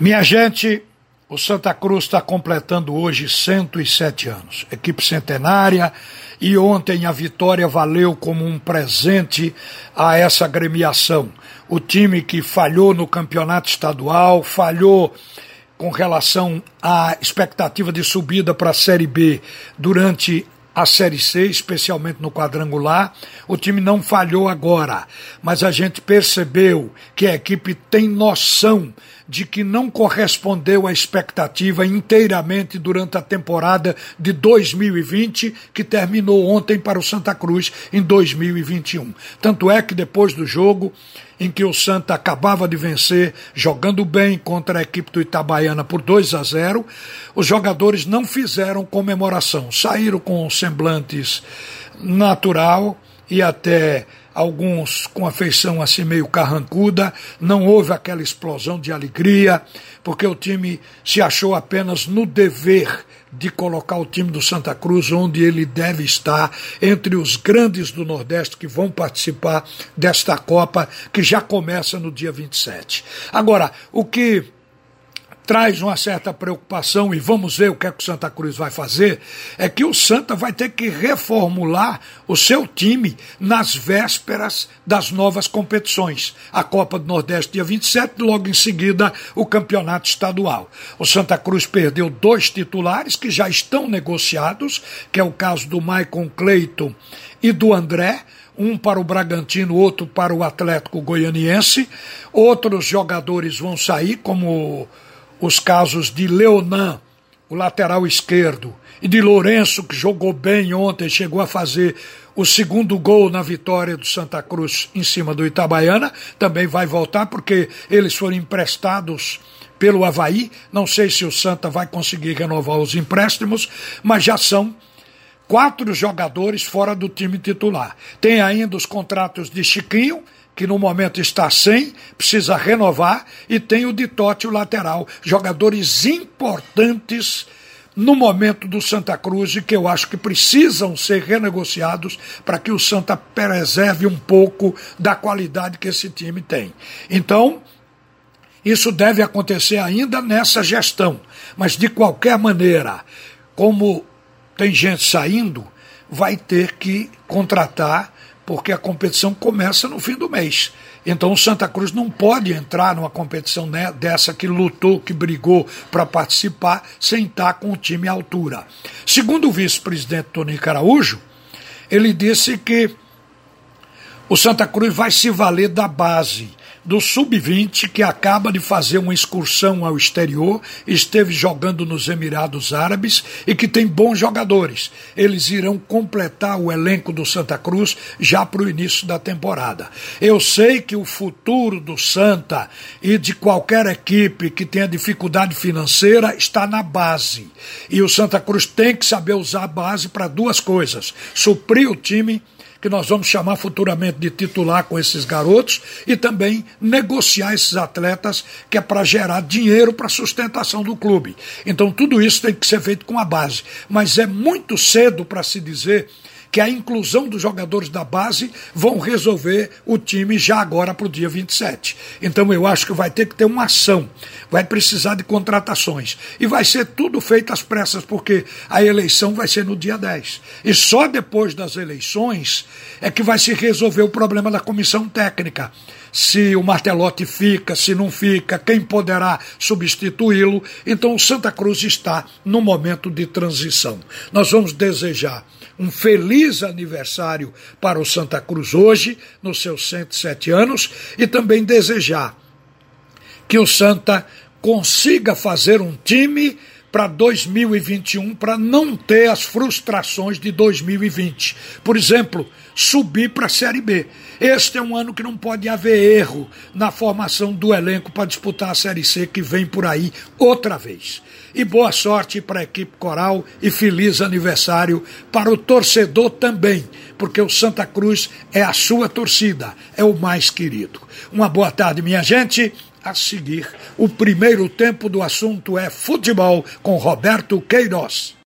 Minha gente, o Santa Cruz está completando hoje 107 anos. Equipe centenária, e ontem a vitória valeu como um presente a essa agremiação. O time que falhou no campeonato estadual, falhou com relação à expectativa de subida para a Série B durante a Série C, especialmente no quadrangular. O time não falhou agora, mas a gente percebeu que a equipe tem noção de que não correspondeu à expectativa inteiramente durante a temporada de 2020, que terminou ontem para o Santa Cruz em 2021. Tanto é que depois do jogo, em que o Santa acabava de vencer, jogando bem contra a equipe do Itabaiana por 2 a 0, os jogadores não fizeram comemoração, saíram com semblantes natural e até alguns com a feição assim meio carrancuda, não houve aquela explosão de alegria, porque o time se achou apenas no dever de colocar o time do Santa Cruz onde ele deve estar, entre os grandes do Nordeste que vão participar desta Copa, que já começa no dia 27. Agora, o que traz uma certa preocupação, e vamos ver o que, é que o Santa Cruz vai fazer, é que o Santa vai ter que reformular o seu time nas vésperas das novas competições. A Copa do Nordeste, dia 27, logo em seguida, o Campeonato Estadual. O Santa Cruz perdeu dois titulares que já estão negociados, que é o caso do Maicon Cleiton e do André um para o Bragantino, outro para o Atlético Goianiense. Outros jogadores vão sair, como os casos de Leonan, o lateral esquerdo, e de Lourenço, que jogou bem ontem, chegou a fazer o segundo gol na vitória do Santa Cruz em cima do Itabaiana, também vai voltar, porque eles foram emprestados pelo Havaí. Não sei se o Santa vai conseguir renovar os empréstimos, mas já são quatro jogadores fora do time titular. Tem ainda os contratos de Chiquinho que no momento está sem, precisa renovar, e tem o Ditote, o lateral, jogadores importantes no momento do Santa Cruz e que eu acho que precisam ser renegociados para que o Santa preserve um pouco da qualidade que esse time tem. Então, isso deve acontecer ainda nessa gestão, mas de qualquer maneira, como tem gente saindo, vai ter que contratar porque a competição começa no fim do mês. Então o Santa Cruz não pode entrar numa competição né, dessa que lutou, que brigou para participar, sem estar com o time à altura. Segundo o vice-presidente Tony Caraújo, ele disse que o Santa Cruz vai se valer da base do sub-20 que acaba de fazer uma excursão ao exterior, esteve jogando nos Emirados Árabes e que tem bons jogadores. Eles irão completar o elenco do Santa Cruz já para o início da temporada. Eu sei que o futuro do Santa e de qualquer equipe que tenha dificuldade financeira está na base. E o Santa Cruz tem que saber usar a base para duas coisas: suprir o time que nós vamos chamar futuramente de titular com esses garotos, e também negociar esses atletas, que é para gerar dinheiro para a sustentação do clube. Então tudo isso tem que ser feito com a base. Mas é muito cedo para se dizer que a inclusão dos jogadores da base vão resolver o time já agora para o dia 27. Então eu acho que vai ter que ter uma ação, vai precisar de contratações. E vai ser tudo feito às pressas, porque a eleição vai ser no dia 10. E só depois das eleições é que vai se resolver o problema da comissão técnica se o Martelotti fica, se não fica, quem poderá substituí-lo. Então o Santa Cruz está no momento de transição. Nós vamos desejar um feliz aniversário para o Santa Cruz hoje, nos seus 107 anos, e também desejar que o Santa consiga fazer um time para 2021 para não ter as frustrações de 2020. Por exemplo, subir para a Série B. Este é um ano que não pode haver erro na formação do elenco para disputar a Série C que vem por aí outra vez. E boa sorte para a equipe coral e feliz aniversário para o torcedor também, porque o Santa Cruz é a sua torcida, é o mais querido. Uma boa tarde, minha gente a seguir. O primeiro tempo do assunto é futebol com Roberto Queiroz.